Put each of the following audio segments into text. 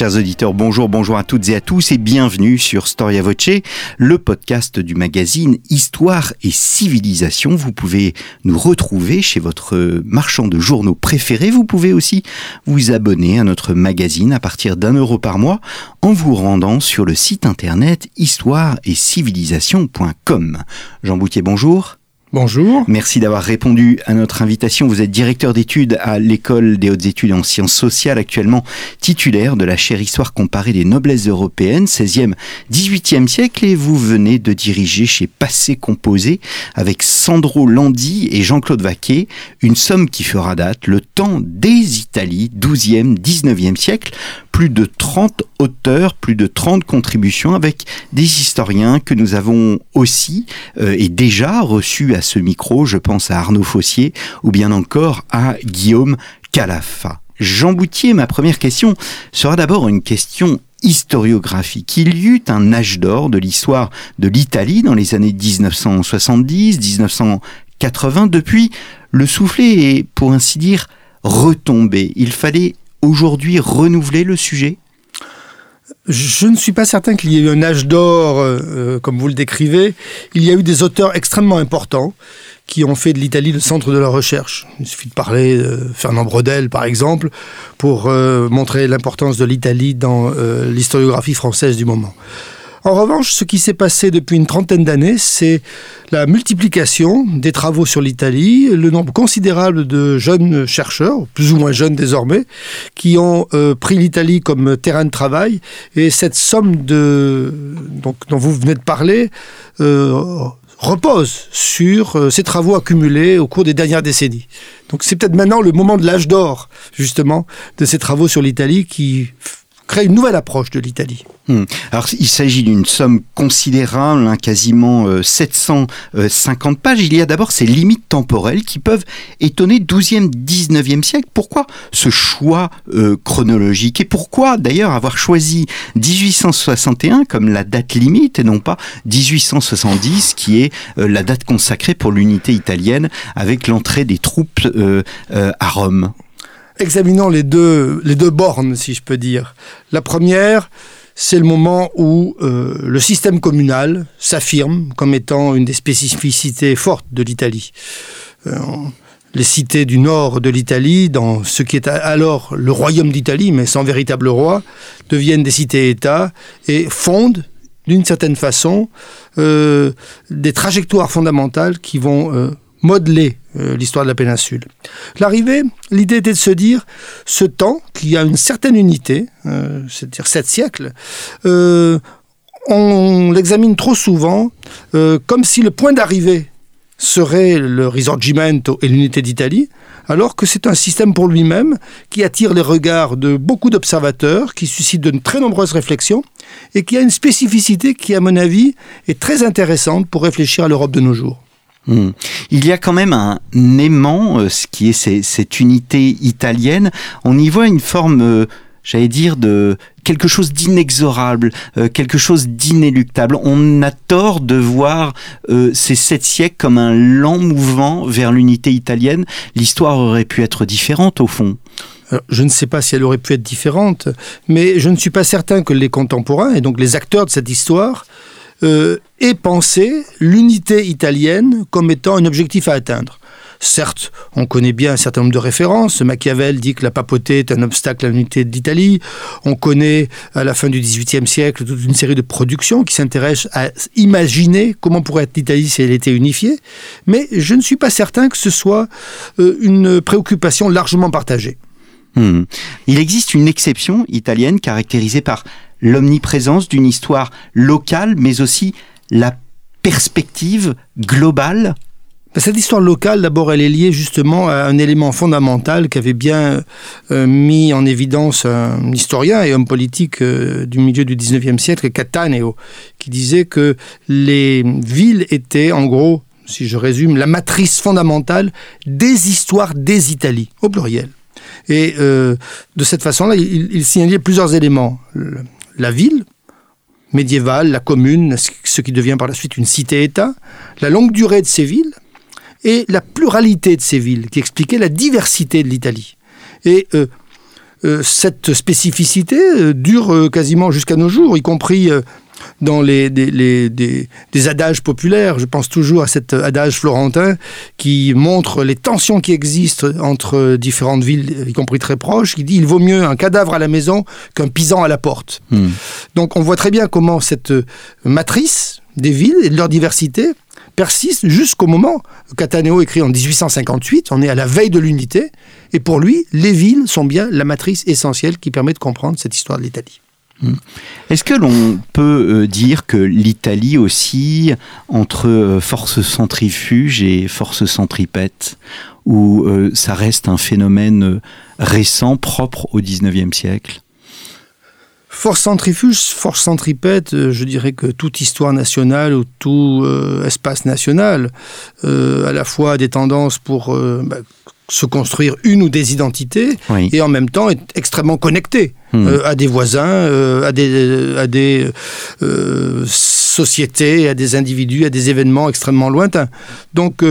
Chers auditeurs, bonjour, bonjour à toutes et à tous et bienvenue sur Storia Voce, le podcast du magazine Histoire et Civilisation. Vous pouvez nous retrouver chez votre marchand de journaux préféré. Vous pouvez aussi vous abonner à notre magazine à partir d'un euro par mois en vous rendant sur le site internet histoire et civilisation.com. Jean Boutier, bonjour. Bonjour. Merci d'avoir répondu à notre invitation. Vous êtes directeur d'études à l'École des hautes études en sciences sociales, actuellement titulaire de la chaire Histoire comparée des noblesses européennes, 16e, 18e siècle, et vous venez de diriger chez Passé Composé avec Sandro Landi et Jean-Claude Vaquet une somme qui fera date, le temps des Italies, 12e, 19e siècle, plus de 30 auteurs, plus de 30 contributions avec des historiens que nous avons aussi euh, et déjà reçus ce micro. Je pense à Arnaud Fossier ou bien encore à Guillaume Calafa. Jean Boutier, ma première question sera d'abord une question historiographique. Il y eut un âge d'or de l'histoire de l'Italie dans les années 1970, 1980. Depuis, le soufflet est, pour ainsi dire, retombé. Il fallait aujourd'hui renouveler le sujet? Je ne suis pas certain qu'il y ait eu un âge d'or, euh, comme vous le décrivez. Il y a eu des auteurs extrêmement importants qui ont fait de l'Italie le centre de la recherche. Il suffit de parler de Fernand Brodel, par exemple, pour euh, montrer l'importance de l'Italie dans euh, l'historiographie française du moment. En revanche, ce qui s'est passé depuis une trentaine d'années, c'est la multiplication des travaux sur l'Italie, le nombre considérable de jeunes chercheurs, plus ou moins jeunes désormais, qui ont euh, pris l'Italie comme terrain de travail. Et cette somme de, donc, dont vous venez de parler euh, repose sur euh, ces travaux accumulés au cours des dernières décennies. Donc c'est peut-être maintenant le moment de l'âge d'or, justement, de ces travaux sur l'Italie qui crée une nouvelle approche de l'Italie. Hmm. Alors il s'agit d'une somme considérable, hein, quasiment 750 euh, pages. Il y a d'abord ces limites temporelles qui peuvent étonner 12e, 19e siècle. Pourquoi ce choix euh, chronologique? Et pourquoi d'ailleurs avoir choisi 1861 comme la date limite et non pas 1870 qui est euh, la date consacrée pour l'unité italienne avec l'entrée des troupes à Rome? Examinons les deux, les deux bornes, si je peux dire. La première, c'est le moment où euh, le système communal s'affirme comme étant une des spécificités fortes de l'Italie. Euh, les cités du nord de l'Italie, dans ce qui est alors le royaume d'Italie, mais sans véritable roi, deviennent des cités-États et fondent, d'une certaine façon, euh, des trajectoires fondamentales qui vont modeler euh, l'histoire de la péninsule. L'arrivée, l'idée était de se dire, ce temps, qui a une certaine unité, euh, c'est-à-dire sept siècles, euh, on l'examine trop souvent comme si le point d'arrivée serait le Risorgimento et l'unité d'Italie, alors que c'est un système pour lui-même qui attire les regards de beaucoup d'observateurs, qui suscite de très nombreuses réflexions et qui a une spécificité qui, à mon avis, est très intéressante pour réfléchir à l'Europe de nos jours. Hmm. Il y a quand même un aimant, euh, ce qui est cette unité italienne. On y voit une forme, euh, j'allais dire, de quelque chose d'inexorable, euh, quelque chose d'inéluctable. On a tort de voir ces sept siècles comme un lent mouvement vers l'unité italienne. L'histoire aurait pu être différente au fond. je ne sais pas si elle aurait pu être différente, mais je ne suis pas certain que les contemporains, et donc les acteurs de cette histoire, euh, et penser l'unité italienne comme étant un objectif à atteindre. Certes, on connaît bien un certain nombre de références. Machiavel dit que la papauté est un obstacle à l'unité d'Italie. On connaît, à la fin du XVIIIe siècle, toute une série de productions qui s'intéressent à imaginer comment pourrait être l'Italie si elle était unifiée. Mais je ne suis pas certain que ce soit euh, une préoccupation largement partagée. Hmm. Il existe une exception italienne caractérisée par l'omniprésence d'une histoire locale, mais aussi la perspective globale ben, cette histoire locale, d'abord, elle est liée justement à un élément fondamental qu'avait bien euh, mis en évidence un historien et homme politique euh, du milieu du 19e siècle, Cataneo, qui disait que les villes étaient, en gros, si je résume, la matrice fondamentale des histoires des Italies, au pluriel. Et de cette façon-là, il, il signalait plusieurs éléments. La ville, médiévale, la commune, ce qui devient par la suite une cité-État, la longue durée de ces villes et la pluralité de ces villes, qui expliquait la diversité de l'Italie. Et euh, euh, cette spécificité euh, dure quasiment jusqu'à nos jours, y compris dans les, des, adages populaires. Je pense toujours à cet adage florentin qui montre les tensions qui existent entre différentes villes, y compris très proches, qui dit il vaut mieux un cadavre à la maison qu'un pisan à la porte. Hmm. Donc on voit très bien comment cette matrice des villes et de leur diversité persiste jusqu'au moment, Cataneo écrit en 1858, on est à la veille de l'unité, et pour lui, les villes sont bien la matrice essentielle qui permet de comprendre cette histoire de l'Italie. Hmm. Est-ce que l'on peut euh, dire que l'Italie aussi, entre euh, force centrifuge et force centripète, où euh, ça reste un phénomène récent, propre au XIXe siècle? Force centrifuge, force centripète, je dirais que toute histoire nationale ou tout espace national, à la fois des tendances pour bah, se construire une ou des identités et en même temps être extrêmement connecté hmm. euh, à des voisins, euh, à des, à des euh, sociétés, à des individus, à des événements extrêmement lointains. Donc,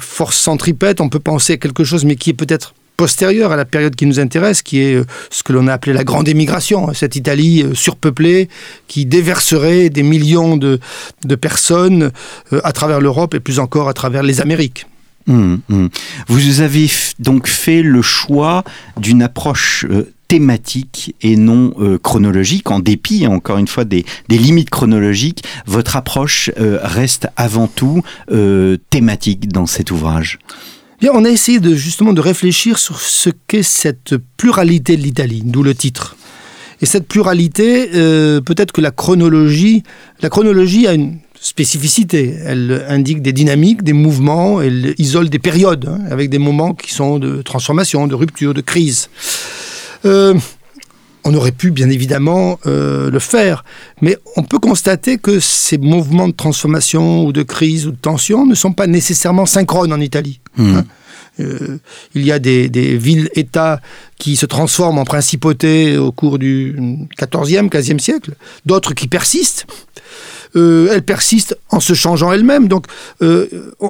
force centripète, on peut penser à quelque chose, mais qui est peut-être postérieur à la période qui nous intéresse, qui est ce que l'on a appelé la grande émigration, cette Italie surpeuplée qui déverserait des millions de, de personnes à travers l'Europe et plus encore à travers les Amériques. Hum, hum. Vous avez donc fait le choix d'une approche euh, thématique et non euh, chronologique, en dépit, encore une fois, des, limites chronologiques. Votre approche euh, reste avant tout thématique dans cet ouvrage. Bien, on a essayé de, justement de réfléchir sur ce qu'est cette pluralité de l'Italie, d'où le titre. Et cette pluralité, peut-être que la chronologie, la chronologie a une spécificité. Elle indique des dynamiques, des mouvements, elle isole des périodes, hein, avec des moments qui sont de transformation, de rupture, de crise. Euh, on aurait pu bien évidemment euh, le faire, mais on peut constater que ces mouvements de transformation ou de crise ou de tension ne sont pas nécessairement synchrones en Italie. Mmh. Hein. Euh, il y a des, des villes-États qui se transforment en principautés au cours du 14e, 15e siècle, d'autres qui persistent. Euh, elle persiste en se changeant elle-même. Donc, euh,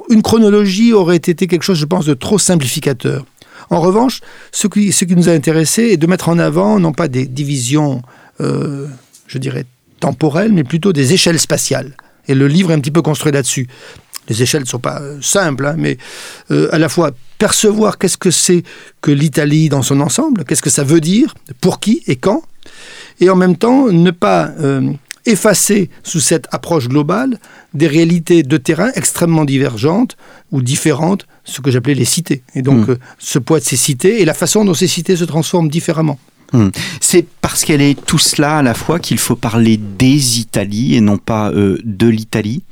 une chronologie aurait été quelque chose, je pense, de trop simplificateur. En revanche, ce qui, nous a intéressé est de mettre en avant, non pas des divisions, euh, je dirais, temporelles, mais plutôt des échelles spatiales. Et le livre est un petit peu construit là-dessus. Les échelles ne sont pas simples, hein, mais à la fois percevoir qu'est-ce que c'est que l'Italie dans son ensemble, qu'est-ce que ça veut dire, pour qui et quand, et en même temps ne pas effacer sous cette approche globale des réalités de terrain extrêmement divergentes ou différentes, ce que j'appelais les cités. Et donc hmm. euh, ce poids de ces cités et la façon dont ces cités se transforment différemment. Hmm. C'est parce qu'elle est tout cela à la fois qu'il faut parler des Italies et non pas euh, de l'Italie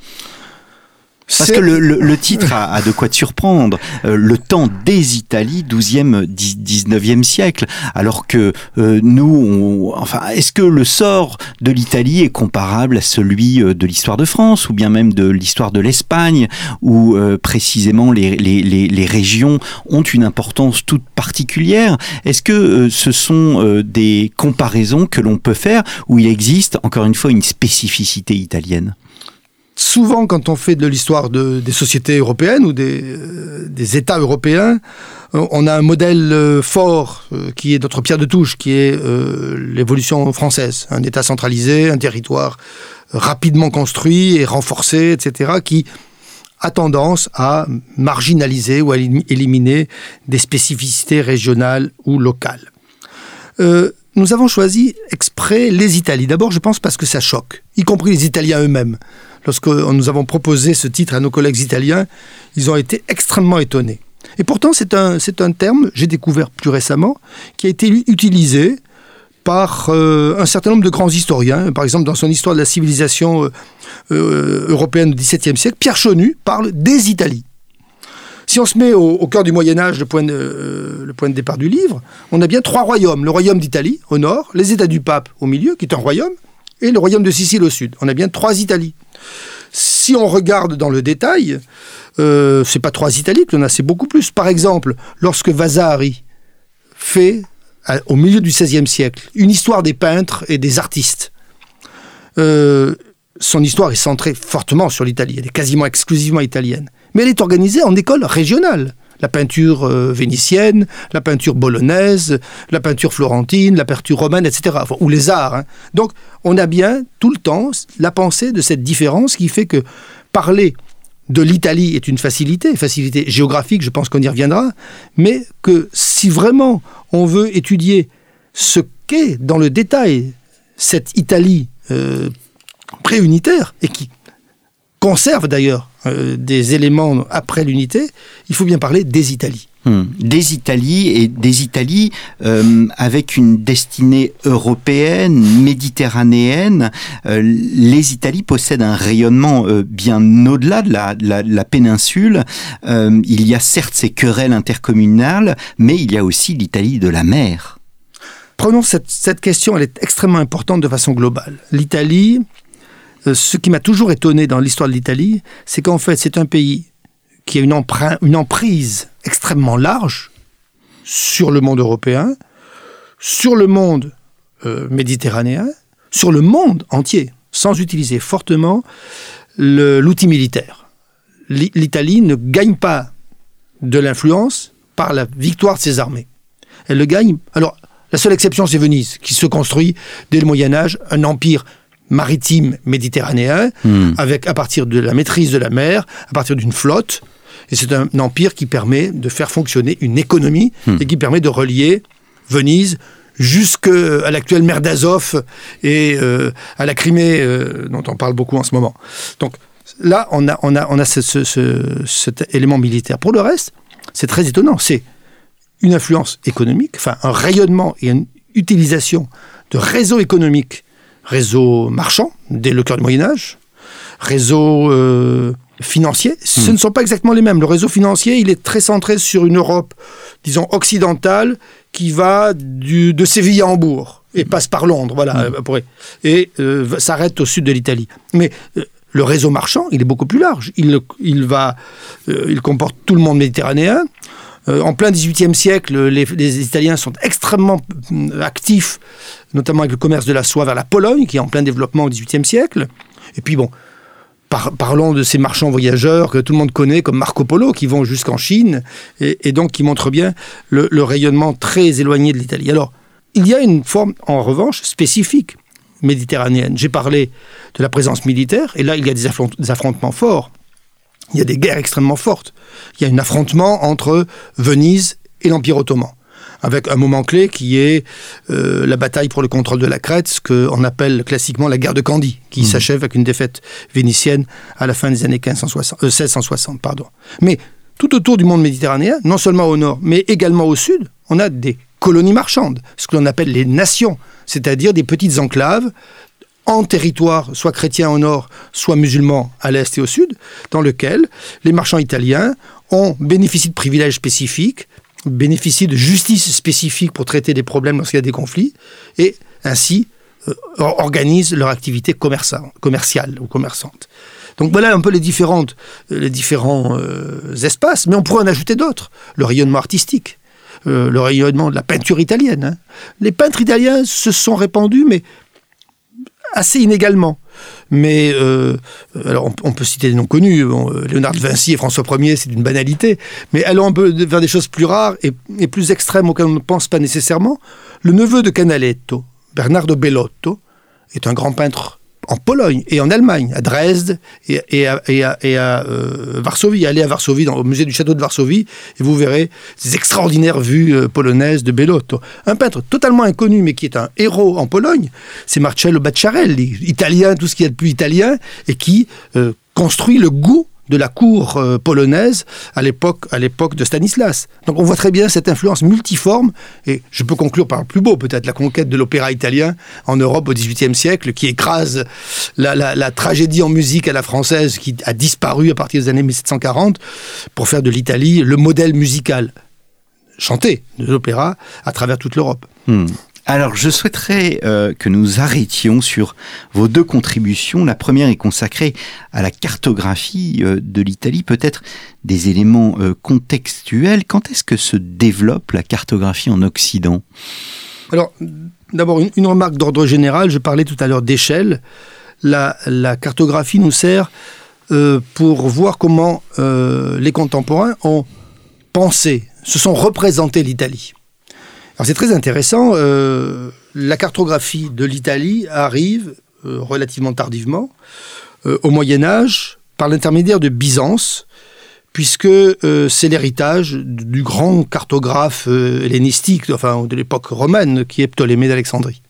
parce que le, titre a, de quoi te surprendre. Euh, le temps des Italies, 12e, 19e siècle. Alors que euh, nous, enfin, est-ce que le sort de l'Italie est comparable à celui euh, de l'histoire de France ou bien même de l'histoire de l'Espagne où précisément les, les, régions ont une importance toute particulière? Est-ce que ce sont des comparaisons que l'on peut faire où il existe encore une fois une spécificité italienne? Souvent, quand on fait de l'histoire des sociétés européennes ou des, euh, États européens, euh, on a un modèle euh, fort qui est notre pierre de touche, qui est l'évolution française. Un État centralisé, un territoire rapidement construit et renforcé, etc., qui a tendance à marginaliser ou à éliminer des spécificités régionales ou locales. nous avons choisi exprès les Italies. D'abord, je pense parce que ça choque, y compris les Italiens eux-mêmes lorsque nous avons proposé ce titre à nos collègues italiens, ils ont été extrêmement étonnés. Et pourtant, c'est un, terme, j'ai découvert plus récemment, qui a été utilisé par euh, un certain nombre de grands historiens. Par exemple, dans son histoire de la civilisation euh, euh, européenne du XVIIe siècle, Pierre Chonu parle des Italies. Si on se met au, cœur du Moyen Âge, le point de départ du livre, on a bien trois royaumes. Le royaume d'Italie au nord, les États du Pape au milieu, qui est un royaume, et le royaume de Sicile au sud. On a bien trois Italies. Si on regarde dans le détail, euh, c'est pas trois Italies que l'on a, c'est beaucoup plus. Par exemple, lorsque Vasari fait, au milieu du XVIe siècle, une histoire des peintres et des artistes. Euh, son histoire est centrée fortement sur l'Italie, elle est quasiment exclusivement italienne. Mais elle est organisée en écoles régionales. La peinture euh, vénitienne, la peinture bolognaise, la peinture florentine, la peinture romaine, etc. ou les arts. Hein. Donc on a bien tout le temps la pensée de cette différence qui fait que parler de l'Italie est une facilité, facilité géographique, je pense qu'on y reviendra, mais que si vraiment on veut étudier ce qu'est dans le détail cette Italie euh, préunitaire et qui conserve d'ailleurs euh, des éléments après l'unité, il faut bien parler des Italies. Hmm. Des Italies et des Italies euh, avec une destinée européenne, méditerranéenne. Euh, les Italies possèdent un rayonnement bien au-delà de la, la péninsule. il y a certes ces querelles intercommunales, mais il y a aussi l'Italie de la mer. Prenons cette, cette question, elle est extrêmement importante de façon globale. L'Italie, ce qui m'a toujours étonné dans l'histoire de l'Italie, c'est qu'en fait, c'est un pays qui a une, emprise extrêmement large sur le monde européen, sur le monde euh, méditerranéen, sur le monde entier, sans utiliser fortement l'outil militaire. L'Italie ne gagne pas de l'influence par la victoire de ses armées. Elle le gagne. Alors, la seule exception, c'est Venise, qui se construit dès le Moyen Âge un empire maritime méditerranéen, hmm. avec à partir de la maîtrise de la mer, à partir d'une flotte. Et c'est un empire qui permet de faire fonctionner une économie hmm. et qui permet de relier Venise jusqu'à l'actuelle mer d'Azov et euh, à la Crimée, euh, dont on parle beaucoup en ce moment. Donc là, on a, on a, on a cet élément militaire. Pour le reste, c'est très étonnant. C'est une influence économique, enfin un rayonnement et une utilisation de réseaux économiques réseau marchand, dès le cœur du Moyen Âge, réseau euh, financier. Ce hmm. ne sont pas exactement les mêmes. Le réseau financier, il est très centré sur une Europe, disons, occidentale, qui va du, de Séville à Hambourg et passe par Londres, voilà, euh, et euh, s'arrête au sud de l'Italie. Mais le réseau marchand, il est beaucoup plus large. Il, il va, il comporte tout le monde méditerranéen. Euh, en plein XVIIIe siècle, les, Italiens sont extrêmement euh, actifs, notamment avec le commerce de la soie vers la Pologne, qui est en plein développement au XVIIIe siècle. Et puis bon, parlons de ces marchands voyageurs que tout le monde connaît, comme Marco Polo, qui vont jusqu'en Chine, et, donc qui montrent bien le, rayonnement très éloigné de l'Italie. Alors, il y a une forme, en revanche, spécifique méditerranéenne. J'ai parlé de la présence militaire, et là, il y a des affrontements forts il y a des guerres extrêmement fortes. Il y a un affrontement entre Venise et l'Empire ottoman avec un moment clé qui est euh, la bataille pour le contrôle de la Crète, ce qu'on appelle classiquement la guerre de Candie, qui mmh. s'achève avec une défaite vénitienne à la fin des années 1560, 1660. Euh, pardon. Mais tout autour du monde méditerranéen, non seulement au nord, mais également au sud, on a des colonies marchandes, ce que l'on appelle les nations, c'est-à-dire des petites enclaves en territoire, soit chrétien au nord, soit musulman à l'est et au sud, dans lequel les marchands italiens ont bénéficié de privilèges spécifiques, bénéficient de justice spécifique pour traiter des problèmes lorsqu'il y a des conflits, et ainsi euh, organisent leur activité commerciale ou commerçante. Donc voilà un peu les, différentes, les différents euh, espaces, mais on pourrait en ajouter d'autres. Le rayonnement artistique, euh, le rayonnement de la peinture italienne. Hein. Les peintres italiens se sont répandus, mais assez inégalement. Mais euh, alors on, peut citer des noms connus. Euh, Léonard de Vinci et François Ier, c'est une banalité. Mais allons un peu vers des choses plus rares et, et, plus extrêmes auxquelles on ne pense pas nécessairement. Le neveu de Canaletto, Bernardo Bellotto, est un grand peintre en Pologne et en Allemagne, à Dresde et, à, euh, Varsovie. Allez à Varsovie, dans, au musée du château de Varsovie, et vous verrez ces extraordinaires vues euh, polonaises de Bellotto. Un peintre totalement inconnu, mais qui est un héros en Pologne, c'est Marcello Bacciarelli, italien, tout ce qu'il y a de plus italien, et qui euh, construit le goût de la cour euh, polonaise à l'époque à l'époque de Stanislas. Donc on voit très bien cette influence multiforme et je peux conclure par le plus beau peut-être la conquête de l'opéra italien en Europe au XVIIIe siècle qui écrase la, tragédie en musique à la française qui a disparu à partir des années 1740 pour faire de l'Italie le modèle musical chanté de l'opéra à travers toute l'Europe. Hmm. Alors, je souhaiterais euh, que nous arrêtions sur vos deux contributions. La première est consacrée à la cartographie euh, de l'Italie, peut-être des éléments euh, contextuels. Quand est-ce que se développe la cartographie en Occident? Alors, d'abord, une, remarque d'ordre général. Je parlais tout à l'heure d'échelle. La, la, cartographie nous sert pour voir comment les contemporains ont pensé, se sont représentés l'Italie. C'est très intéressant. Euh, la cartographie de l'Italie arrive euh, relativement tardivement euh, au Moyen Âge par l'intermédiaire de Byzance, puisque c'est l'héritage du grand cartographe hellénistique, enfin de l'époque romaine, qui est Ptolémée d'Alexandrie.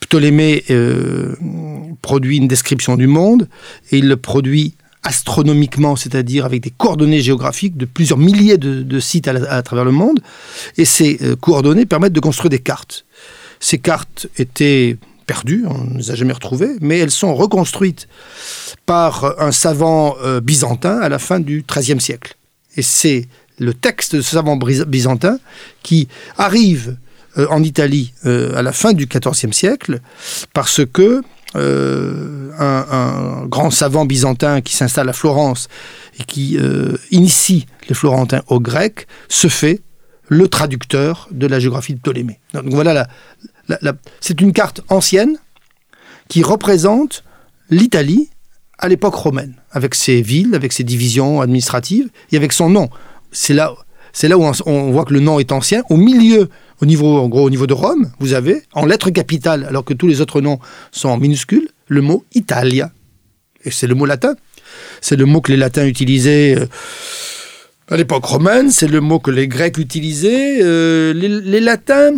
Ptolémée produit une description du monde et il le produit astronomiquement, c'est-à-dire avec des coordonnées géographiques de plusieurs milliers de, sites à, travers le monde. Et ces euh, coordonnées permettent de construire des cartes. Ces cartes étaient perdues, on ne les a jamais retrouvées, mais elles sont reconstruites par un savant euh, byzantin à la fin du XIIIe siècle. Et c'est le texte de ce savant byzantin qui arrive euh, en Italie à la fin du XIVe siècle parce que euh, un, grand savant byzantin qui s'installe à Florence et qui euh, initie les Florentins au grec, se fait le traducteur de la géographie de Ptolémée. Donc voilà, c'est une carte ancienne qui représente l'Italie à l'époque romaine, avec ses villes, avec ses divisions administratives et avec son nom. C'est là où on voit que le nom est ancien. Au milieu au niveau, en gros, au niveau de Rome, vous avez, en lettres capitales, alors que tous les autres noms sont en minuscules, le mot Italia. Et c'est le mot latin. C'est le mot que les latins utilisaient euh, à l'époque romaine, c'est le mot que les grecs utilisaient. Euh, les, latins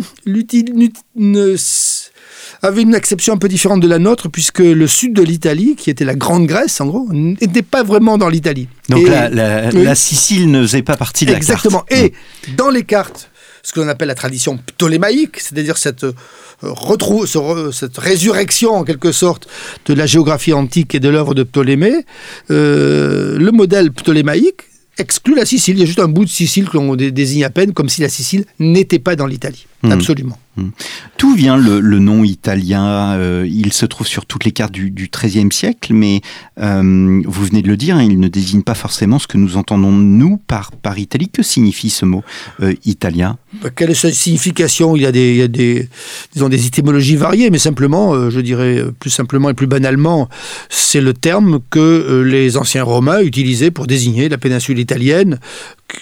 avaient une acception un peu différente de la nôtre, puisque le sud de l'Italie, qui était la Grande Grèce en gros, n'était pas vraiment dans l'Italie. Donc la, Sicile ne faisait pas partie de la carte. Exactement. Et dans les cartes ce que l'on appelle la tradition ptolémaïque, c'est-à-dire cette, euh, cette résurrection en quelque sorte de la géographie antique et de l'œuvre de Ptolémée, euh, le modèle ptolémaïque exclut la Sicile. Il y a juste un bout de Sicile que l'on désigne à peine comme si la Sicile n'était pas dans l'Italie. Hmm. Absolument. Hmm. D'où vient le, nom italien euh, Il se trouve sur toutes les cartes du XIIIe siècle, mais euh, vous venez de le dire, hein, il ne désigne pas forcément ce que nous entendons nous par, par Italie. Que signifie ce mot euh, italien? Bah, Quelle est sa signification? Il y, a des, il y a des, disons, des étymologies variées, mais simplement, je dirais plus simplement et plus banalement, c'est le terme que les anciens Romains utilisaient pour désigner la péninsule italienne,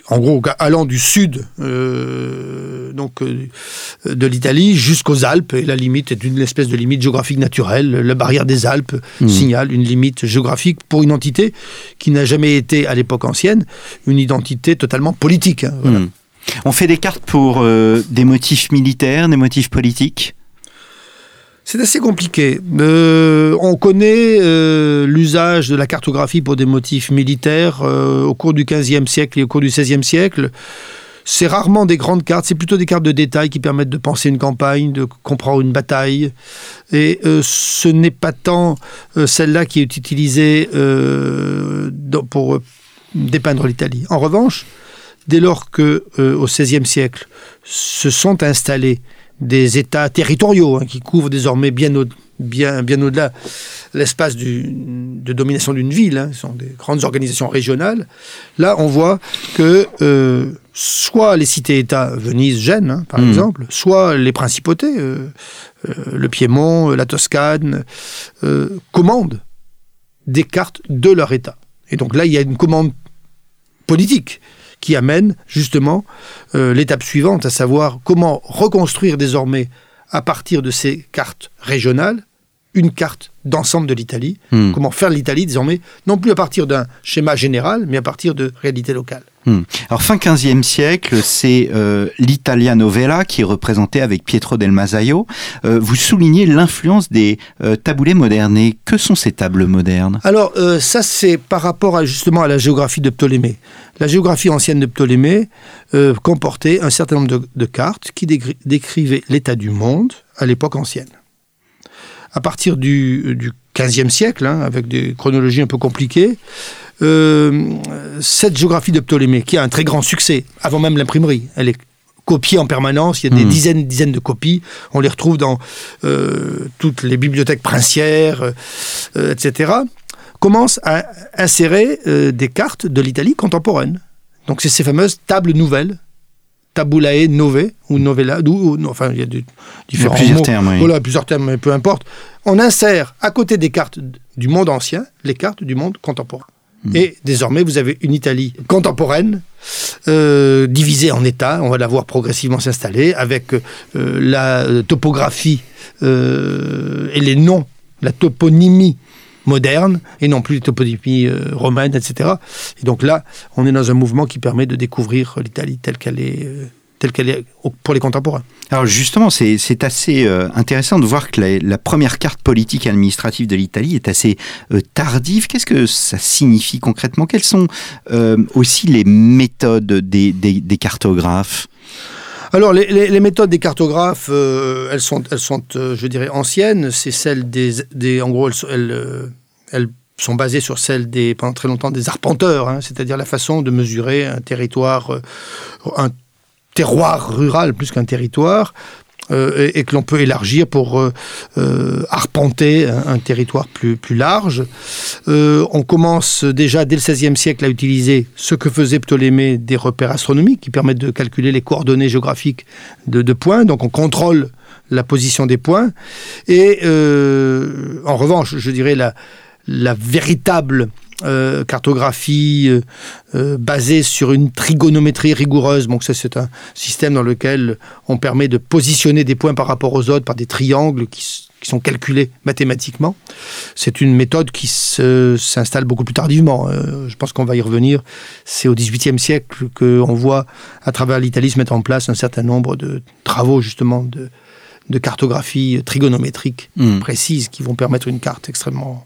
en gros, allant du sud donc, de l'Italie jusqu'aux Alpes. Et la limite est une espèce de limite géographique naturelle. La barrière des Alpes mmh. signale une limite géographique pour une entité qui n'a jamais été, à l'époque ancienne, une identité totalement politique. Hein, mmh. On fait des cartes pour euh, des motifs militaires, des motifs politiques? C'est assez compliqué. Euh, on connaît euh, l'usage de la cartographie pour des motifs militaires au cours du XVe siècle et au cours du XVIe siècle. C'est rarement des grandes cartes, c'est plutôt des cartes de détail qui permettent de penser une campagne, de comprendre une bataille. Et euh, ce n'est pas tant euh, celle-là qui est utilisée euh, pour dépeindre l'Italie. En revanche, dès lors que au XVIe siècle se sont installés des États territoriaux hein, qui couvrent désormais bien, au, bien, bien au-delà l'espace de domination d'une ville, hein, ce sont des grandes organisations régionales, là on voit que euh, soit les cités-États, Venise, Gênes hein, par mmh. exemple, soit les principautés, euh, euh, le Piémont, la Toscane, commandent des cartes de leur État. Et donc là il y a une commande politique qui amène justement l'étape suivante, à savoir comment reconstruire désormais à partir de ces cartes régionales une carte d'ensemble de l'Italie. Hmm. Comment faire l'Italie désormais, non plus à partir d'un schéma général, mais à partir de réalités locales. Hmm. Alors fin 15e siècle, c'est euh, l'Italia Novella qui est représenté avec Pietro del Masaio. Euh, vous soulignez l'influence des euh, taboulés modernés. Que sont ces tables modernes? Alors ça c'est par rapport à, justement à la géographie de Ptolémée. La géographie ancienne de Ptolémée comportait un certain nombre de cartes qui décrivaient l'état du monde à l'époque ancienne à partir du, du 15e siècle, hein, avec des chronologies un peu compliquées, euh, cette géographie de Ptolémée, qui a un très grand succès, avant même l'imprimerie, elle est copiées en permanence. Il y a des mmh. dizaines dizaines de copies. On les retrouve dans toutes les bibliothèques princières, etc. Commence à insérer des cartes de l'Italie contemporaine. Donc c'est ces fameuses tables nouvelles tabulae nove ou novella, ou, enfin il y a différents plusieurs mots. termes, oui. Voilà, plusieurs termes, mais peu importe. On insère à côté des cartes du monde ancien les cartes du monde contemporain. Hmm. Et désormais, vous avez une Italie contemporaine, euh, divisée en États, on va la voir progressivement s'installer, avec euh, la topographie euh, et les noms, la toponymie moderne et non plus les toponymies romaines, etc. Et donc là, on est dans un mouvement qui permet de découvrir l'Italie telle qu'elle est. Euh, telle qu'elle est pour les contemporains. Alors justement, c'est assez euh, intéressant de voir que la, première carte politique et administrative de l'Italie est assez tardive. Qu'est-ce que ça signifie concrètement? Quelles sont aussi les méthodes des, des, cartographes? Alors, les, les, méthodes des cartographes, elles sont, elles sont je dirais, anciennes. C'est celles des, des, En gros, elles, elles sont basées sur celles des, pendant très longtemps des arpenteurs, hein, c'est-à-dire la façon de mesurer un territoire, euh, un terroir rural plus qu'un territoire, euh, et, que l'on peut élargir pour euh, arpenter un, territoire plus, large. on commence déjà dès le XVIe siècle à utiliser ce que faisait Ptolémée des repères astronomiques qui permettent de calculer les coordonnées géographiques de, de points. Donc on contrôle la position des points. Et en revanche, je dirais la véritable euh, cartographie euh, euh, basée sur une trigonométrie rigoureuse. Donc ça, c'est un système dans lequel on permet de positionner des points par rapport aux autres par des triangles qui, sont calculés mathématiquement. C'est une méthode qui s'installe beaucoup plus tardivement. je pense qu'on va y revenir. C'est au XVIIIe siècle qu'on voit à travers l'Italie se mettre en place un certain nombre de travaux justement de, de cartographie trigonométrique hmm. précise qui vont permettre une carte extrêmement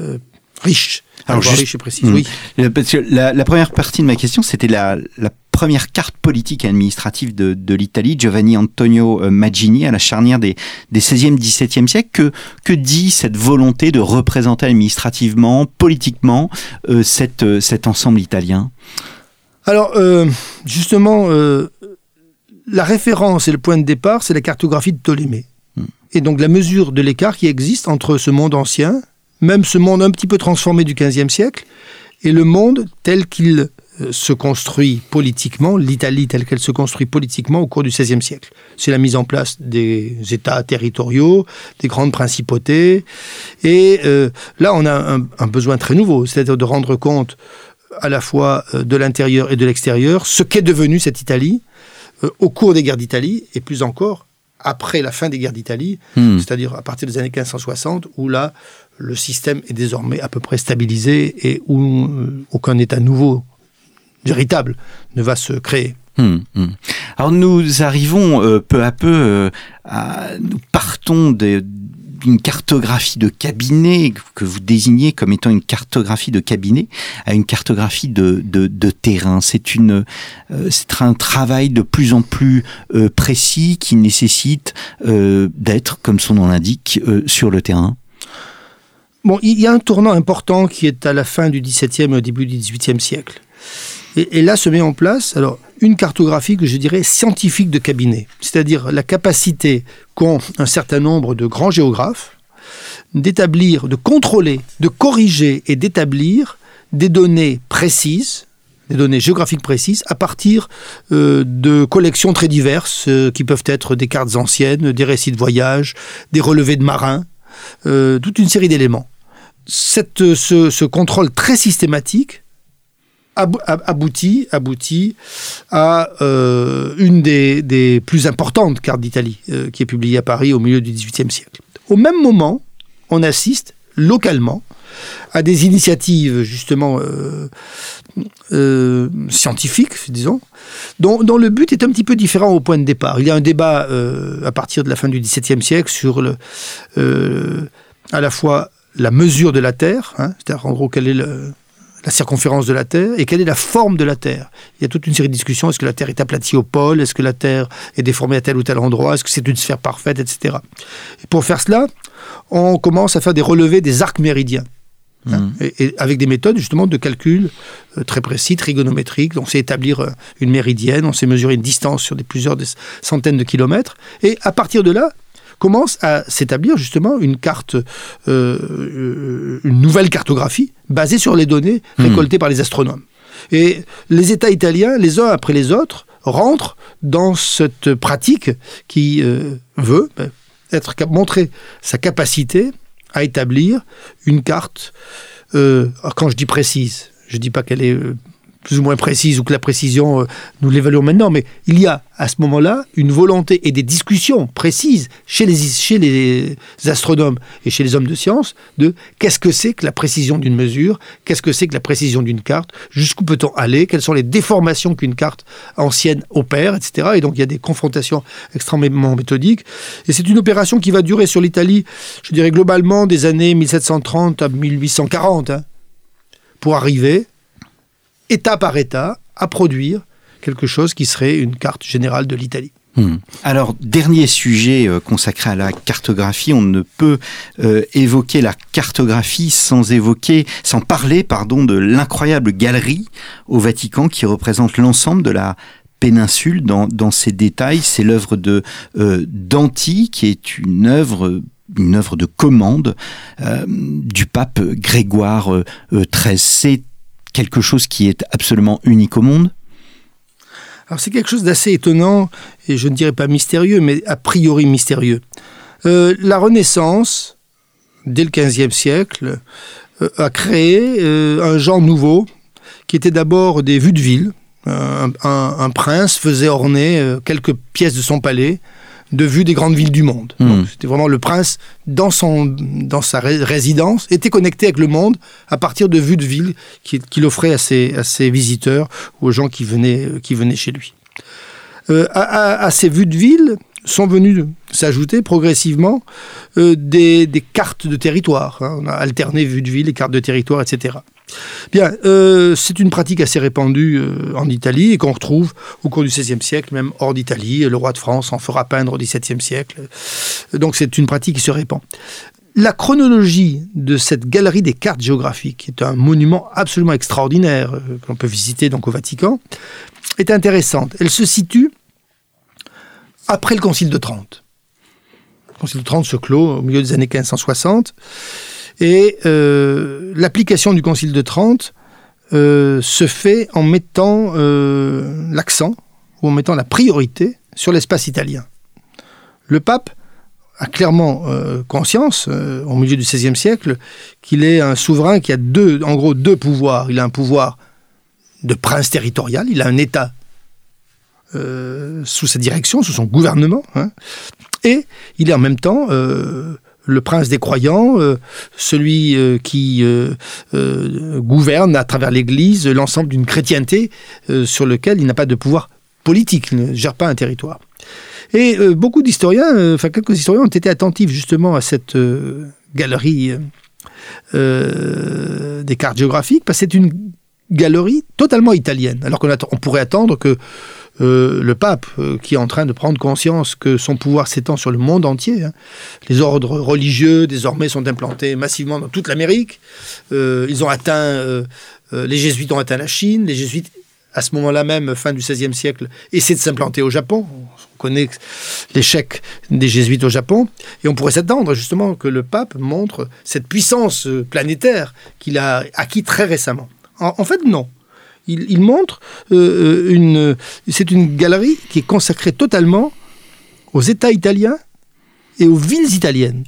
euh, riche. Alors, riche et précise, hmm. oui. la, première partie de ma question, c'était la, première carte politique et administrative de, l'Italie, Giovanni Antonio euh, Maggini, à la charnière des, des 16e, 17e siècles. Que, que dit cette volonté de représenter administrativement, politiquement, euh, cette, cet ensemble italien? Alors, justement, la référence et le point de départ, c'est la cartographie de Ptolémée. Hmm. Et donc la mesure de l'écart qui existe entre ce monde ancien, même ce monde un petit peu transformé du XVe siècle, et le monde tel qu'il euh, se construit politiquement, l'Italie telle qu'elle se construit politiquement au cours du XVIe siècle. C'est la mise en place des États territoriaux, des grandes principautés. Et euh, là, on a un, un, besoin très nouveau, c'est-à-dire de rendre compte à la fois euh, de l'intérieur et de l'extérieur, ce qu'est devenu cette Italie, euh, au cours des guerres d'Italie, et plus encore après la fin des guerres d'Italie, hmm. c'est-à-dire à partir des années 1560, où là, le système est désormais à peu près stabilisé et où euh, aucun État nouveau, véritable, ne va se créer. Hmm, hmm. Alors nous arrivons euh, peu à peu, à, nous partons d'une cartographie de cabinet que vous désignez comme étant une cartographie de cabinet à une cartographie de, terrain. C'est euh, un travail de plus en plus euh, précis qui nécessite euh, d'être, comme son nom l'indique, sur le terrain. Il y a un tournant important qui est à la fin du XVIIe et au début du XVIIIe siècle. Et, et, là se met en place alors une cartographie que je dirais scientifique de cabinet, c'est-à-dire la capacité qu'ont un certain nombre de grands géographes d'établir, de contrôler, de corriger et d'établir des données précises, des données géographiques précises, à partir euh, de collections très diverses, euh, qui peuvent être des cartes anciennes, des récits de voyage, des relevés de marins, euh, toute une série d'éléments. Cette, ce, contrôle très systématique aboutit, aboutit à une des, des, plus importantes cartes d'Italie, qui est publiée à Paris au milieu du XVIIIe siècle. Au même moment, on assiste localement à des initiatives justement euh, euh, scientifiques, disons, dont, le but est un petit peu différent au point de départ. Il y a un débat euh, à partir de la fin du XVIIe siècle sur le, à la fois la mesure de la Terre, hein, c'est-à-dire en gros quelle est le, la circonférence de la Terre et quelle est la forme de la Terre. Il y a toute une série de discussions. Est-ce que la Terre est aplatie au pôle? Est-ce que la Terre est déformée à tel ou tel endroit? Est-ce que c'est une sphère parfaite, etc. Et pour faire cela, on commence à faire des relevés des arcs méridiens. Hein, Mmh. et, et avec des méthodes justement de calcul euh, très précis, trigonométriques. On sait établir euh, une méridienne, on sait mesurer une distance sur des plusieurs des centaines de kilomètres. Et à partir de là, commence à s'établir justement une carte, euh, euh, une nouvelle cartographie basée sur les données Mmh. récoltées par les astronomes. Et les États italiens, les uns après les autres, rentrent dans cette pratique qui euh, veut ben, être montrer sa capacité à établir une carte. euh, quand je dis précise, je dis pas qu'elle est plus ou moins précise ou que la précision, euh, nous l'évaluons maintenant, mais il y a à ce moment-là une volonté et des discussions précises chez les, chez les astronomes et chez les hommes de science de qu'est-ce que c'est que la précision d'une mesure, qu'est-ce que c'est que la précision d'une carte, jusqu'où peut-on aller, quelles sont les déformations qu'une carte ancienne opère, etc. Et donc il y a des confrontations extrêmement méthodiques. Et c'est une opération qui va durer sur l'Italie, je dirais globalement des années 1730 à 1840, hein, pour arriver état par état, à produire quelque chose qui serait une carte générale de l'Italie. Hmm. Alors, dernier sujet euh, consacré à la cartographie, on ne peut euh, évoquer la cartographie sans évoquer, sans parler, pardon, de l'incroyable galerie au Vatican qui représente l'ensemble de la péninsule dans, ses détails. C'est l'œuvre de euh, Danti, qui est une œuvre de commande euh, du pape Grégoire XIII. Quelque chose qui est absolument unique au monde Alors c'est quelque chose d'assez étonnant, et je ne dirais pas mystérieux, mais a priori mystérieux. Euh, la Renaissance, dès le XVe siècle, euh, a créé euh, un genre nouveau, qui était d'abord des vues de ville. Un, prince faisait orner quelques pièces de son palais de vues des grandes villes du monde. Donc, C'était vraiment le prince, dans, son, dans sa ré- résidence, était connecté avec le monde à partir de vues de ville qu'il offrait à ses, à ses visiteurs ou aux gens qui venaient, qui venaient chez lui. Euh, à, à- à ces vues de ville sont venues s'ajouter progressivement euh, des, des cartes de territoire. hein. On a alterné vues de ville et cartes de territoire, etc. Bien, euh, c'est une pratique assez répandue euh, en Italie et qu'on retrouve au cours du XVIe siècle, même hors d'Italie. Le roi de France en fera peindre au XVIIe siècle. Donc c'est une pratique qui se répand. La chronologie de cette galerie des cartes géographiques, qui est un monument absolument extraordinaire euh, qu'on peut visiter donc au Vatican, est intéressante. Elle se situe après le Concile de Trente. Le Concile de Trente se clôt au milieu des années 1560 et euh, l'application du Concile de Trente euh, se fait en mettant euh, l'accent ou en mettant la priorité sur l'espace italien. Le pape a clairement conscience, au milieu du XVIe siècle, qu'il est un souverain qui a deux, en gros deux pouvoirs. Il a un pouvoir de prince territorial, il a un État sous sa direction, sous son gouvernement, hein, et il est en même temps le prince des croyants, euh, celui euh, qui euh, gouverne à travers l'Église l'ensemble d'une chrétienté sur lequel il n'a pas de pouvoir politique, il ne gère pas un territoire. Et beaucoup d'historiens, enfin quelques historiens ont été attentifs justement à cette galerie des cartes géographiques, parce que c'est une galerie totalement italienne, alors qu'on pourrait attendre que euh, le pape, euh, qui est en train de prendre conscience que son pouvoir s'étend sur le monde entier, hein, les ordres religieux désormais sont implantés massivement dans toute l'Amérique, Euh, ils ont atteint, les jésuites ont atteint la Chine, les jésuites à ce moment-là même, fin du XVIe siècle, essaient de s'implanter au Japon. On connaît l'échec des jésuites au Japon, et on pourrait s'attendre justement que le pape montre cette puissance planétaire qu'il a acquis très récemment. En, en fait, non. Il, montre euh, une. C'est une galerie qui est consacrée totalement aux États italiens et aux villes italiennes.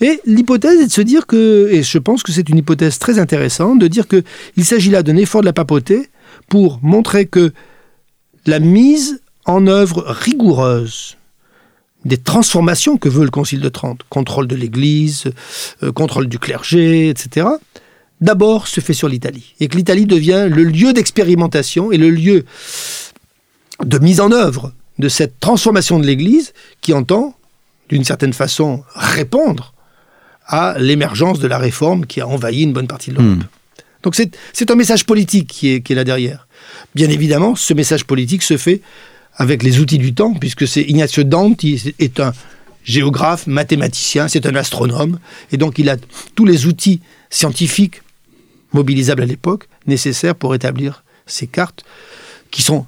Et l'hypothèse est de se dire que, et je pense que c'est une hypothèse très intéressante, de dire que il s'agit là d'un effort de la papauté pour montrer que la mise en œuvre rigoureuse des transformations que veut le Concile de Trente, contrôle de l'Église, euh, contrôle du clergé, etc., d'abord se fait sur l'Italie. Et que l'Italie devient le lieu d'expérimentation et le lieu de mise en œuvre de cette transformation de l'Église qui entend, d'une certaine façon, répondre à l'émergence de la réforme qui a envahi une bonne partie de l'Europe. Donc c'est un message politique qui est, qui est là derrière. Bien évidemment, ce message politique se fait avec les outils du temps, puisque c'est Ignazio Danti est un géographe, mathématicien, c'est un astronome, et donc il a tous les outils scientifiques mobilisables à l'époque, nécessaires pour établir ces cartes, qui sont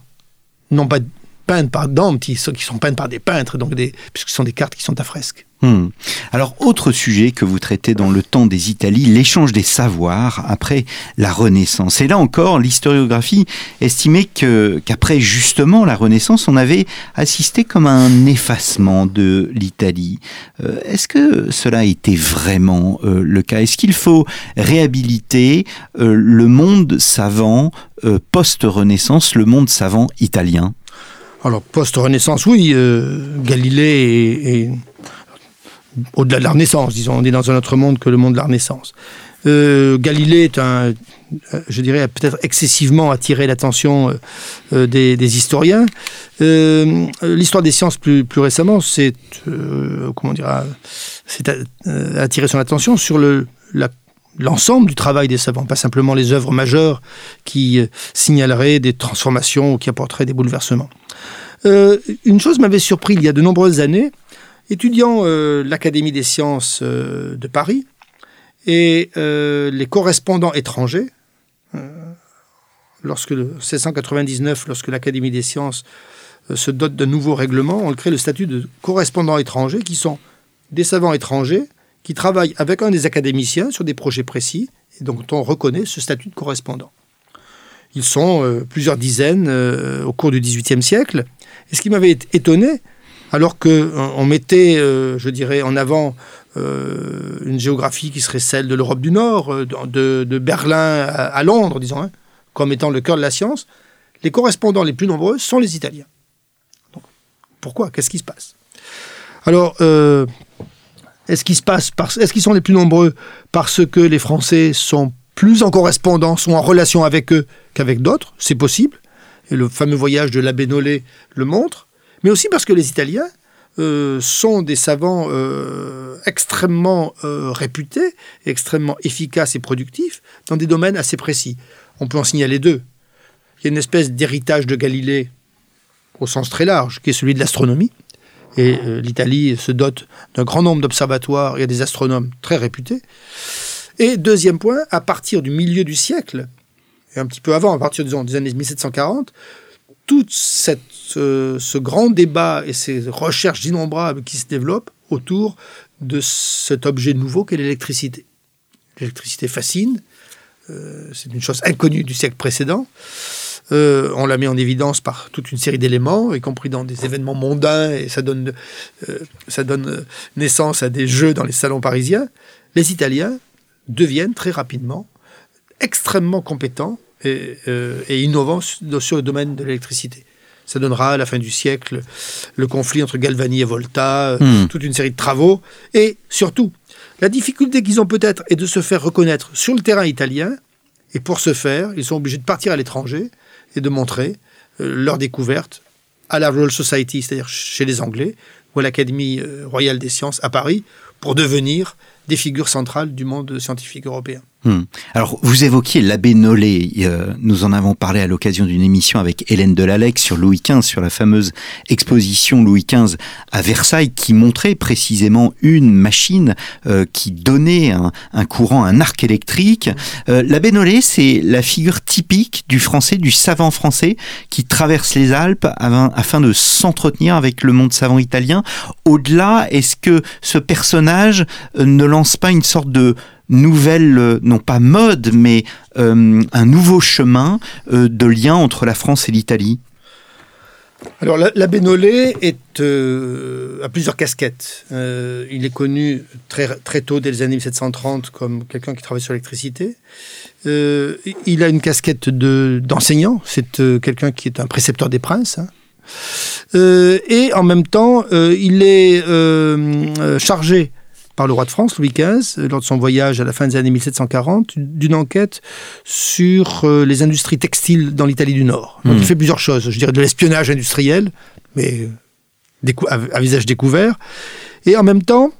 non pas peintes par Dante, qui sont, peintes par des peintres, donc puisque ce sont des cartes qui sont à fresque. Hmm. Alors, autre sujet que vous traitez dans le temps des Italies, l'échange des savoirs après la Renaissance. Et là encore, l'historiographie estimait que, qu'après justement la Renaissance, on avait assisté comme à un effacement de l'Italie. Euh, est-ce que cela été vraiment euh, le cas? Est-ce qu'il faut réhabiliter euh, le monde savant post-Renaissance, le monde savant italien? Alors, post-Renaissance, oui, Galilée est, au-delà de la Renaissance, disons, on est dans un autre monde que le monde de la Renaissance. Euh, Galilée un, je dirais, peut-être excessivement attiré l'attention euh, euh, des, historiens. L'histoire des sciences plus, récemment, c'est comment dire, c'est attiré son attention sur le, l'ensemble du travail des savants, pas simplement les œuvres majeures qui signaleraient des transformations ou qui apporteraient des bouleversements. une chose m'avait surpris il y a de nombreuses années, étudiant euh, l'Académie des sciences euh, de Paris et euh, les correspondants étrangers, lorsque le 1699, lorsque l'Académie des sciences se dote d'un nouveau règlement, on crée le statut de correspondants étrangers qui sont des savants étrangers qui travaillent avec un des académiciens sur des projets précis et dont on reconnaît ce statut de correspondant. Ils sont plusieurs dizaines au cours du XVIIIe siècle. Et ce qui m'avait étonné, alors qu'on euh, mettait, euh, je dirais, en avant euh, une géographie qui serait celle de l'Europe du Nord, de, Berlin à, Londres, disons, hein, comme étant le cœur de la science, les correspondants les plus nombreux sont les Italiens. pourquoi? Qu'est-ce qui se passe? Alors, est-ce qu'ils sont les plus nombreux parce que les Français sont plus en correspondance, sont en relation avec eux qu'avec d'autres? C'est possible. Et le fameux voyage de l'abbé Nollet le montre mais aussi parce que les Italiens euh, sont des savants euh, extrêmement euh, réputés, extrêmement efficaces et productifs dans des domaines assez précis. On peut en signaler deux. Il y a une espèce d'héritage de Galilée au sens très large, qui est celui de l'astronomie. Et l'Italie se dote d'un grand nombre d'observatoires, a des astronomes très réputés. Et deuxième point, à partir du milieu du siècle, et un petit peu avant, à partir des années 1740, tout cette, ce grand débat et ces recherches innombrables qui se développent autour de cet objet nouveau qu'est l'électricité. L'électricité fascine, euh, c'est une chose inconnue du siècle précédent. Euh, on la met en évidence par toute une série d'éléments, y compris dans des événements mondains, et ça donne, euh, ça donne naissance à des jeux dans les salons parisiens. Les Italiens deviennent très rapidement extrêmement compétents et, euh, innovant sur le domaine de l'électricité. Ça donnera à la fin du siècle le conflit entre Galvani et Volta, euh, hmm. toute une série de travaux. Et surtout, la difficulté qu'ils ont peut-être est de se faire reconnaître sur le terrain italien. Et pour ce faire, ils sont obligés de partir à l'étranger et de montrer euh, leur découverte à la Royal Society, c'est-à-dire chez les Anglais, ou à l'Académie royale des sciences à Paris, pour devenir des figures centrales du monde scientifique européen. Hmm. Alors, vous évoquiez l'abbé Nollet. Euh, nous en avons parlé à l'occasion d'une émission avec Hélène Delalec sur Louis XV, sur la fameuse exposition Louis XV à Versailles, qui montrait précisément une machine euh, qui donnait un, courant, un arc électrique. Euh, l'abbé Nollet, c'est la figure typique du français, du savant français, qui traverse les Alpes afin, afin de s'entretenir avec le monde savant italien. Au-delà, est-ce que ce personnage ne lance pas une sorte de nouvelle, euh, non pas mode, mais euh, un nouveau chemin euh, de lien entre la France et l'Italie alors, l'abbé Nollet est à plusieurs casquettes. il est connu très, très tôt, dès les années 1730, comme quelqu'un qui travaille sur l'électricité. il a une casquette d'enseignant. C'est quelqu'un qui est un précepteur des princes. Hein. et en même temps, il est chargé par le roi de France, Louis XV, euh, lors de son voyage à la fin des années 1740, d'une enquête sur euh, les industries textiles dans l'Italie du Nord. Donc, il hmm. fait plusieurs choses, je dirais de l'espionnage industriel, mais à, visage découvert, et en même temps,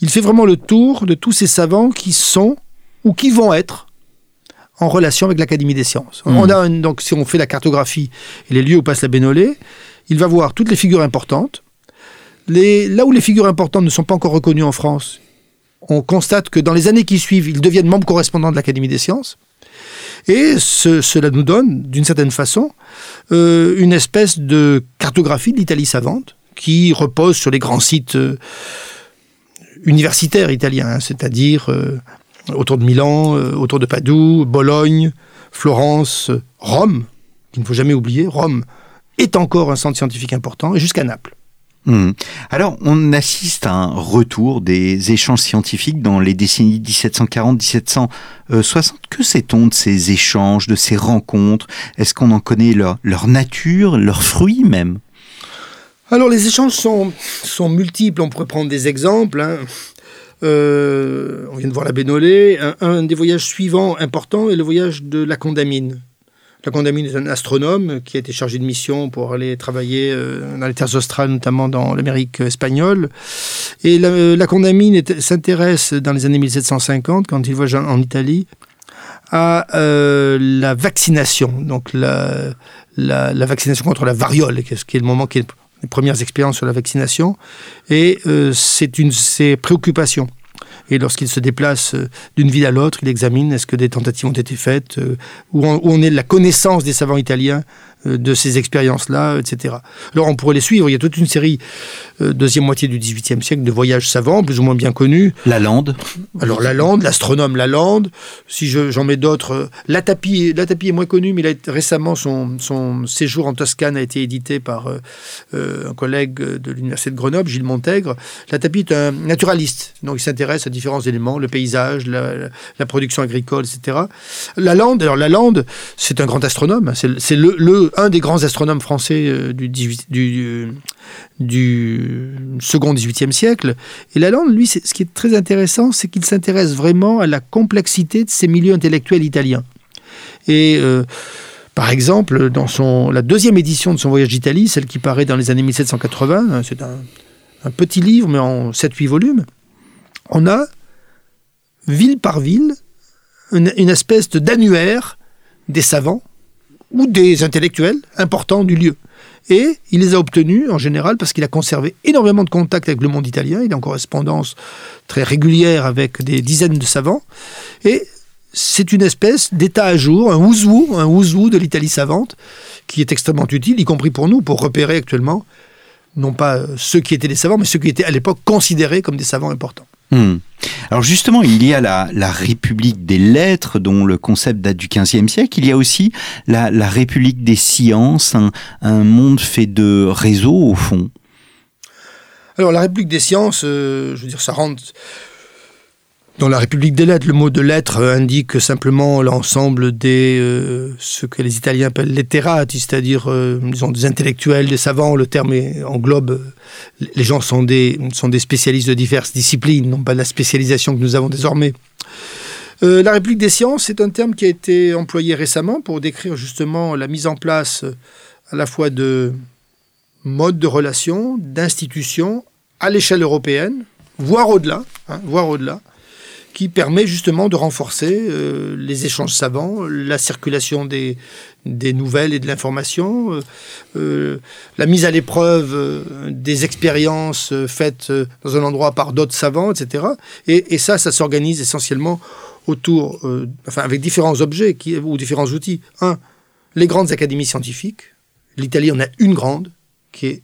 il fait vraiment le tour de tous ces savants qui sont ou qui vont être en relation avec l'Académie des sciences. Hmm. On a donc, si on fait la cartographie et les lieux où passe la Bénolé, il va voir toutes les figures importantes, là où les figures importantes ne sont pas encore reconnues en France, on constate que dans les années qui suivent, ils deviennent membres correspondants de l'Académie des sciences. Et cela nous donne, d'une certaine façon, euh, une espèce de cartographie de l'Italie savante qui repose sur les grands sites euh, universitaires italiens, hein, c'est-à-dire euh, autour de Milan, autour de Padoue, Bologne, Florence, Rome, qu'il ne faut jamais oublier, Rome est encore un centre scientifique important, et jusqu'à Naples. Hmm. Alors, on assiste à un retour des échanges scientifiques dans les décennies 1740-1760. Que sait-on de ces échanges, de ces rencontres? Est-ce qu'on en connaît leur, nature, leurs fruits même? Alors, les échanges sont, multiples. On pourrait prendre des exemples. Hein. Euh, on vient de voir la Bénolée. Un, des voyages suivants importants est le voyage de la Condamine. La Condamine est un astronome qui a été chargé de mission pour aller travailler euh, dans les terres australes, notamment dans l'Amérique espagnole. Et la, euh, Condamine s'intéresse dans les années 1750, quand il voyage en Italie, à euh, la vaccination, donc la, vaccination contre la variole, qui est le moment qui est les premières expériences sur la vaccination, et c'est une de ses préoccupations. Et lorsqu'il se déplace euh, d'une ville à l'autre, il examine est-ce que des tentatives ont été faites, euh, où on, est de la connaissance des savants italiens de ces expériences-là, etc. Alors on pourrait les suivre. Il y a toute une série, deuxième moitié du XVIIIe siècle, de voyages savants, plus ou moins bien connus. La Lande. Alors la Lande, l'astronome La Lande. Si j'en mets d'autres, la tapie, la tapie est moins connue, mais il a, récemment son, son, séjour en Toscane a été édité par un collègue de l'université de Grenoble, Gilles Montègre. La tapie est un naturaliste, donc il s'intéresse à différents éléments, le paysage, la, production agricole, etc. La Lande, alors la Lande, c'est un grand astronome, c'est le, un des grands astronomes français euh, du, du, du second 18e siècle. Et la Lande, lui, ce qui est très intéressant, c'est qu'il s'intéresse vraiment à la complexité de ces milieux intellectuels italiens. Et euh, par exemple, dans son, la deuxième édition de son voyage d'Italie, celle qui paraît dans les années 1780, hein, c'est un, un, petit livre, mais en 7-8 volumes, on a, ville par ville, une, espèce d'annuaire des savants ou des intellectuels importants du lieu. Et il les a obtenus en général parce qu'il a conservé énormément de contacts avec le monde italien. Il est en correspondance très régulière avec des dizaines de savants. Et c'est une espèce d'état à jour, un ouzou, un ouzou de l'Italie savante, qui est extrêmement utile, y compris pour nous, pour repérer actuellement, non pas ceux qui étaient des savants, mais ceux qui étaient à l'époque considérés comme des savants importants. Hmm. Alors justement, il y a la, République des lettres, dont le concept date du XVe siècle. Il y a aussi la, République des sciences, un, monde fait de réseaux au fond. Alors la République des sciences, euh, je veux dire, ça rentre dans la République des lettres, le mot de lettres indique simplement l'ensemble des euh, ce que les Italiens appellent letterati, c'est-à-dire euh, des intellectuels, des savants. Le terme englobe euh, les gens sont des sont des spécialistes de diverses disciplines, non pas la spécialisation que nous avons désormais. la République des sciences, c'est un terme qui a été employé récemment pour décrire justement la mise en place à la fois de modes de relations, d'institutions à l'échelle européenne, voire au-delà, hein, voire au-delà, qui permet justement de renforcer euh, les échanges savants, la circulation des, des nouvelles et de l'information, euh, euh, la mise à l'épreuve des expériences faites dans un endroit par d'autres savants, etc. Et, ça, ça s'organise essentiellement autour, enfin avec différents objets ou différents outils. Un, les grandes académies scientifiques. L'Italie en a une grande, qui est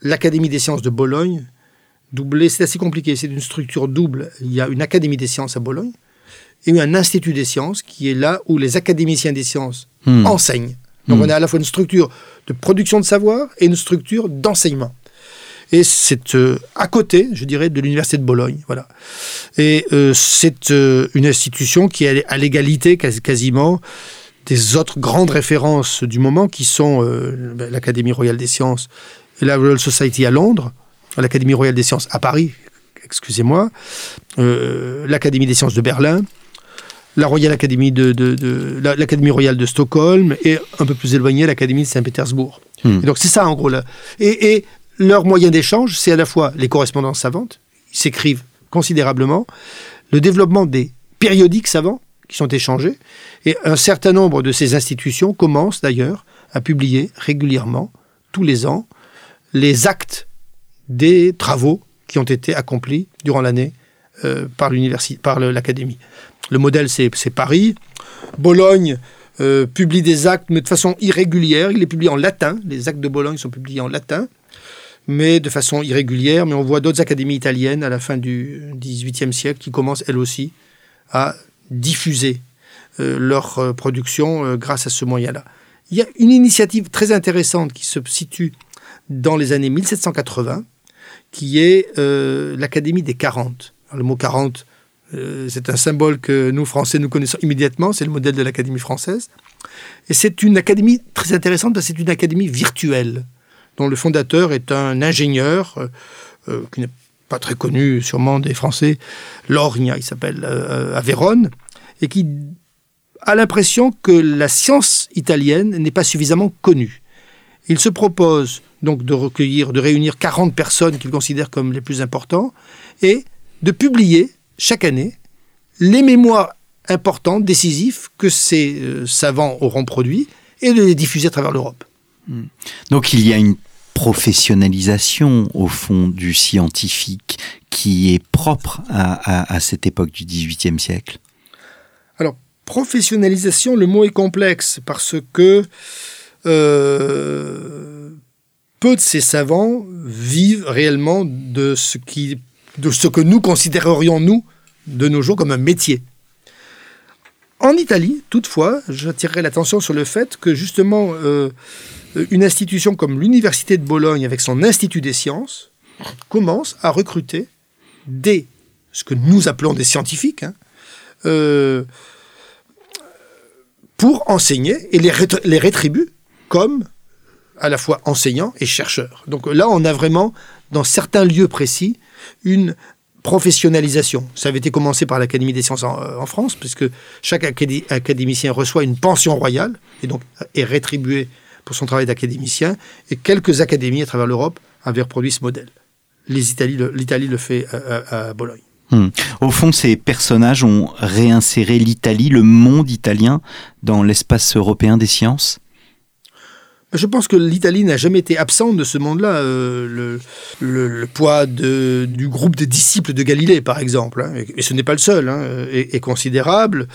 l'Académie des sciences de Bologne, doublé, c'est assez compliqué, c'est une structure double. Il y a une académie des sciences à Bologne et un institut des sciences qui est là où les académiciens des sciences hmm. enseignent. Donc hmm. on a à la fois une structure de production de savoir et une structure d'enseignement. Et c'est euh, à côté, je dirais, de l'université de Bologne, voilà. Et euh, c'est euh, une institution qui est à l'égalité quasiment des autres grandes références du moment, qui sont ben, l'Académie royale des sciences et la Royal Society à Londres, à l'Académie royale des sciences à Paris, excusez-moi, euh, l'Académie des sciences de Berlin, la Royal Academy de, l'Académie royale de Stockholm et un peu plus éloigné l'Académie de Saint-Pétersbourg. Hmm. Donc c'est ça en gros là. Et, et leur moyen d'échange, c'est à la fois les correspondances savantes, ils s'écrivent considérablement, le développement des périodiques savants qui sont échangés, et un certain nombre de ces institutions commencent d'ailleurs à publier régulièrement, tous les ans, les actes des travaux qui ont été accomplis durant l'année euh, par l'académie. Le modèle, c'est Paris. Bologne euh, publie des actes, mais de façon irrégulière. Il les publie en latin. Les actes de Bologne sont publiés en latin, mais de façon irrégulière. Mais on voit d'autres académies italiennes à la fin du XVIIIe siècle qui commencent elles aussi à diffuser euh, leur production grâce à ce moyen-là. Il y a une initiative très intéressante qui se situe dans les années 1780, qui est l'Académie des 40. le mot 40 euh, c'est un symbole que nous, Français, nous connaissons immédiatement. C'est le modèle de l'Académie française. Et c'est une académie très intéressante parce que c'est une académie virtuelle, dont le fondateur est un ingénieur euh, euh, qui n'est pas très connu, sûrement des Français, Lorgna, il s'appelle, à Vérone, et qui a l'impression que la science italienne n'est pas suffisamment connue. Il se propose donc de recueillir, de réunir 40 personnes qu'il considère comme les plus importants et de publier chaque année les mémoires importants, décisifs que ces euh, savants auront produits et de les diffuser à travers l'Europe. Hmm. Donc il y a une professionnalisation au fond du scientifique qui est propre à, cette époque du XVIIIe siècle Alors, professionnalisation, le mot est complexe parce que euh, peu de ces savants vivent réellement de ce que nous considérerions, nous, de nos jours, comme un métier. En Italie, toutefois, j'attirerai l'attention sur le fait que justement, euh, une institution comme l'Université de Bologne, avec son Institut des sciences, commence à recruter des, ce que nous appelons des scientifiques, hein, euh, pour enseigner et les, les rétribue comme à la fois enseignants et chercheurs. Donc là, on a vraiment, dans certains lieux précis, une professionnalisation. Ça avait été commencé par l'Académie des sciences en, euh, France, puisque chaque académicien reçoit une pension royale et donc est rétribué pour son travail d'académicien. Et quelques académies à travers l'Europe avaient reproduit ce modèle. L'Italie le, fait à, Bologne. Hmm. Au fond, ces personnages ont réinséré l'Italie, le monde italien, dans l'espace européen des sciences? Je pense que l'Italie n'a jamais été absente de ce monde-là. Euh, le, poids du groupe des disciples de Galilée, par exemple, hein, et, ce n'est pas le seul, hein, est, considérable.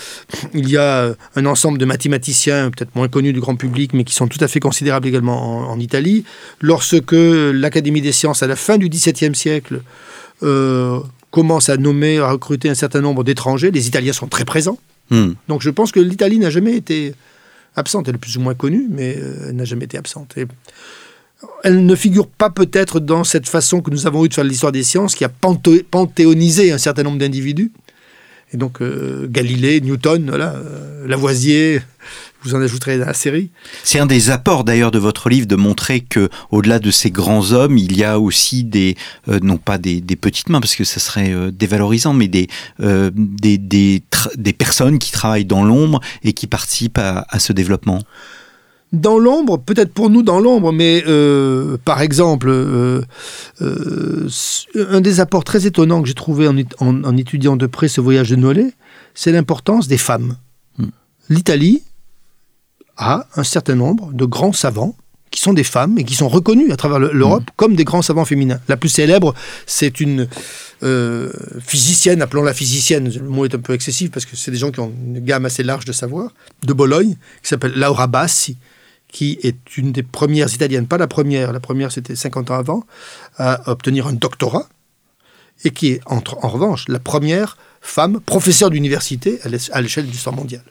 Il y a un ensemble de mathématiciens, peut-être moins connus du grand public, mais qui sont tout à fait considérables également en, Italie. Lorsque l'Académie des sciences, à la fin du XVIIe siècle, euh, commence à nommer, à recruter un certain nombre d'étrangers, les Italiens sont très présents. Hmm. Donc je pense que l'Italie n'a jamais été absente. Elle est plus ou moins connue, mais euh, elle n'a jamais été absente. elle ne figure pas peut-être dans cette façon que nous avons eu de faire l'histoire des sciences, qui a panthéonisé un certain nombre d'individus. Donc euh, Galilée, Newton, euh, Lavoisier, vous en ajouterez la série. C'est un des apports d'ailleurs de votre livre de montrer que au-delà de ces grands hommes, il y a aussi des euh, non pas des, petites mains parce que ça serait dévalorisant, mais des des, des, personnes qui travaillent dans l'ombre et qui participent à ce développement dans l'ombre, peut-être pour nous dans l'ombre, mais euh, par exemple, euh, euh, un des apports très étonnants que j'ai trouvé en, étudiant de près ce voyage de Nollet, c'est l'importance des femmes. Hmm. L'Italie a un certain nombre de grands savants qui sont des femmes et qui sont reconnus à travers l'Europe hmm. comme des grands savants féminins. La plus célèbre, c'est une physicienne, appelons-la physicienne, le mot est un peu excessif parce que c'est des gens qui ont une gamme assez large de savoir, de Bologne, qui s'appelle Laura Bassi, qui est une des premières italiennes, pas la première, la première c'était 50 ans avant, à obtenir un doctorat, et qui est en, en revanche la première femme professeure d'université à l'échelle du sport mondial.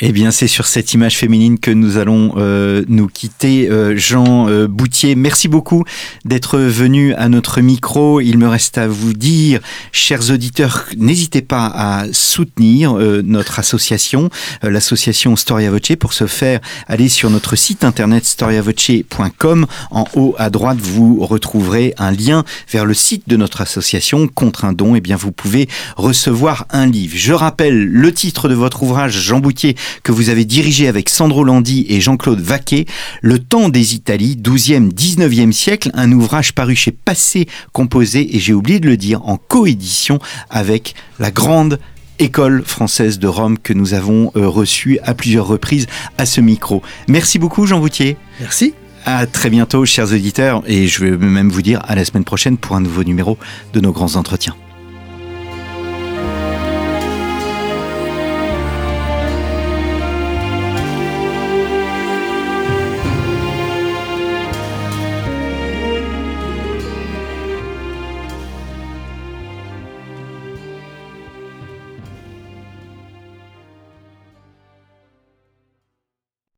Eh bien, c'est sur cette image féminine que nous allons euh, nous quitter. Euh, Jean euh, Boutier, merci beaucoup d'être venu à notre micro. Il me reste à vous dire, chers auditeurs, n'hésitez pas à soutenir notre association, l'association Storia Voce. Pour ce faire, allez sur notre site internet storiavoce.com. En haut à droite, vous retrouverez un lien vers le site de notre association. Contre un don, eh bien, vous pouvez recevoir un livre. Je rappelle le titre de votre ouvrage, Jean Boutier que vous avez dirigé avec Sandro Landi et Jean-Claude Vaquet, Le temps des Italies, 12e, 19e siècle, un ouvrage paru chez Passé composé, et j'ai oublié de le dire, en coédition avec la grande École française de Rome que nous avons euh, reçue à plusieurs reprises à ce micro. Merci beaucoup Jean Boutier. Merci. À très bientôt chers auditeurs et je vais même vous dire à la semaine prochaine pour un nouveau numéro de nos grands entretiens.